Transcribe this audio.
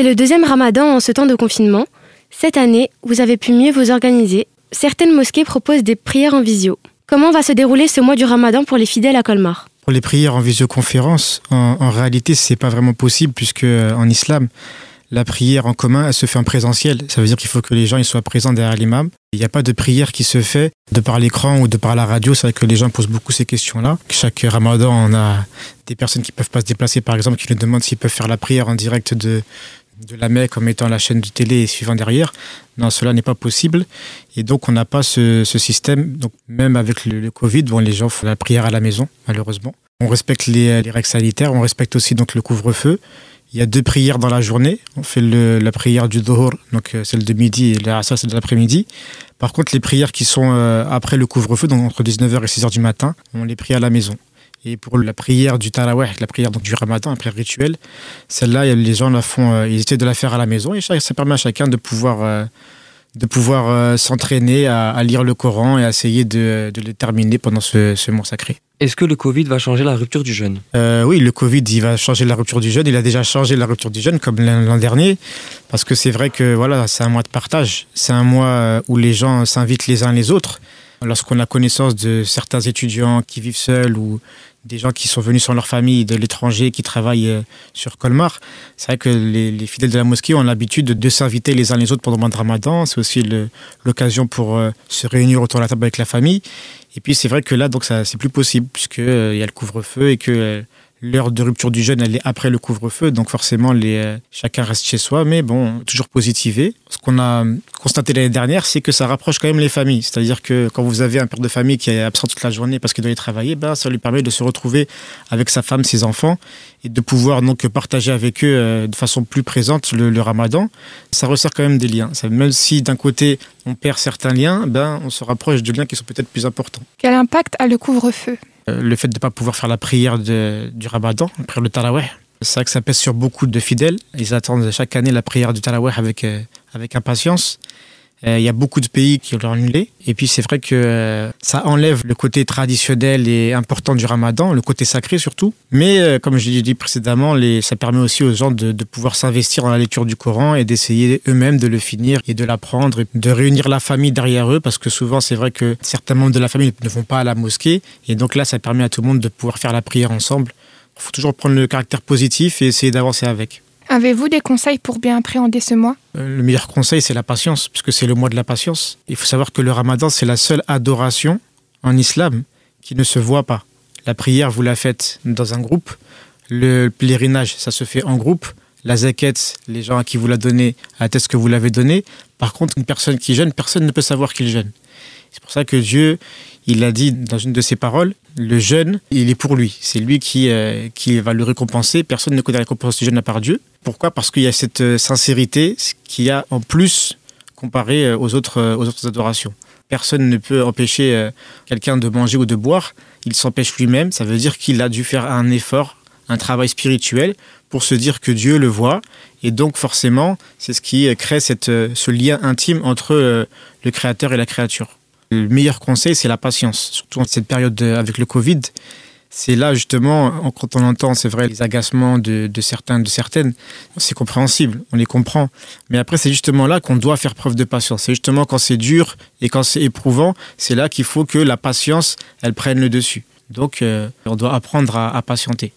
C'est le deuxième ramadan en ce temps de confinement. Cette année, vous avez pu mieux vous organiser. Certaines mosquées proposent des prières en visio. Comment va se dérouler ce mois du ramadan pour les fidèles à Colmar? Pour les prières en visioconférence, en, en réalité, c'est pas vraiment possible puisque euh, en islam, la prière en commun, elle se fait en présentiel. Ça veut dire qu'il faut que les gens soient présents derrière l'imam. Il n'y a pas de prière qui se fait de par l'écran ou de par la radio. C'est vrai que les gens posent beaucoup ces questions-là. Chaque ramadan, on a des personnes qui peuvent pas se déplacer, par exemple, qui nous demandent s'ils peuvent faire la prière en direct de, de la Mecque en mettant la chaîne de télé et suivant derrière. Non, cela n'est pas possible. Et donc, on n'a pas ce, système. Donc, même avec le, Covid, bon, les gens font la prière à la maison, malheureusement. On respecte les, les règles sanitaires, on respecte aussi donc le couvre-feu. Il y a deux prières dans la journée. On fait le, la prière du Dhuhr, donc euh, celle de midi, et la ça c'est de l'après-midi. Par contre, les prières qui sont euh, après le couvre-feu, donc entre 19h et 6h du matin, on les prie à la maison. Et pour la prière du Taraweh, la prière donc, du Ramadan, la prière rituelle, celle-là, les gens la font, euh, ils essaient de la faire à la maison et ça permet à chacun de pouvoir, euh, de pouvoir euh, s'entraîner à, à, lire le Coran et à essayer de, de le terminer pendant ce, ce mois sacré. Est-ce que le Covid va changer la rupture du jeûne? Euh, Oui, le Covid, il va changer la rupture du jeûne. Il a déjà changé la rupture du jeûne, comme l'an dernier, parce que c'est vrai que voilà, c'est un mois de partage. C'est un mois où les gens s'invitent les uns les autres. Lorsqu'on a connaissance de certains étudiants qui vivent seuls ou des gens qui sont venus sans leur famille de l'étranger, qui travaillent euh, sur Colmar. C'est vrai que les, les, fidèles de la mosquée ont l'habitude de, s'inviter les uns les autres pendant le Ramadan. C'est aussi l'occasion pour euh, se réunir autour de la table avec la famille. Et puis c'est vrai que là, donc c'est plus possible puisque euh, il y a le couvre-feu et que l'heure de rupture du jeûne elle est après le couvre-feu, donc forcément les euh, chacun reste chez soi, mais bon toujours positivé. Ce qu'on a constaté l'année dernière, c'est que ça rapproche quand même les familles. C'est-à-dire que quand vous avez un père de famille qui est absent toute la journée parce qu'il doit y travailler, ben ça lui permet de se retrouver avec sa femme, ses enfants et de pouvoir donc partager avec eux euh, de façon plus présente le, le Ramadan. Ça resserre quand même des liens. Même si d'un côté on perd certains liens, ben on se rapproche de liens qui sont peut-être plus importants. Quel impact a le couvre-feu? Euh, le fait de ne pas pouvoir faire la prière du Ramadan, la prière de Taraweh. C'est vrai que ça pèse sur beaucoup de fidèles. Ils attendent chaque année la prière du Taraweh avec, euh, avec impatience. Euh, il y a beaucoup de pays qui l'ont annulé. Et puis c'est vrai que euh, ça enlève le côté traditionnel et important du ramadan, le côté sacré surtout. Mais euh, comme je l'ai dit précédemment, ça permet aussi aux gens de pouvoir s'investir dans la lecture du Coran et d'essayer eux-mêmes de le finir et de l'apprendre, de réunir la famille derrière eux, parce que souvent c'est vrai que certains membres de la famille ne vont pas à la mosquée. Et donc là, ça permet à tout le monde de pouvoir faire la prière ensemble. Il faut toujours prendre le caractère positif et essayer d'avancer avec. Avez-vous des conseils pour bien appréhender ce mois? Euh, Le meilleur conseil, c'est la patience, puisque c'est le mois de la patience. Il faut savoir que le ramadan, c'est la seule adoration en islam qui ne se voit pas. La prière, vous la faites dans un groupe. Le pèlerinage, ça se fait en groupe. La zaquette, les gens à qui vous la donnez attestent que vous l'avez donnée. Par contre, une personne qui jeûne, personne ne peut savoir qu'il jeûne. C'est pour ça que Dieu, il a dit dans une de ses paroles, le jeûne, il est pour lui. C'est lui qui, euh, qui va le récompenser. Personne ne connaît la récompense du jeûne à part Dieu. Pourquoi? Parce qu'il y a cette euh, sincérité qu'il y a en plus comparé euh, aux autres, adorations. Personne ne peut empêcher quelqu'un de manger ou de boire. Il s'empêche lui-même. Ça veut dire qu'il a dû faire un effort, un travail spirituel pour se dire que Dieu le voit. Et donc forcément, c'est ce qui crée ce lien intime entre le créateur et la créature. Le meilleur conseil, c'est la patience, surtout en cette période de, avec le Covid. C'est là justement, quand on entend, c'est vrai, les agacements de, certains, de certaines, c'est compréhensible, on les comprend. Mais après, c'est justement là qu'on doit faire preuve de patience. C'est justement quand c'est dur et quand c'est éprouvant, c'est là qu'il faut que la patience, elle prenne le dessus. Donc, euh, on doit apprendre à patienter.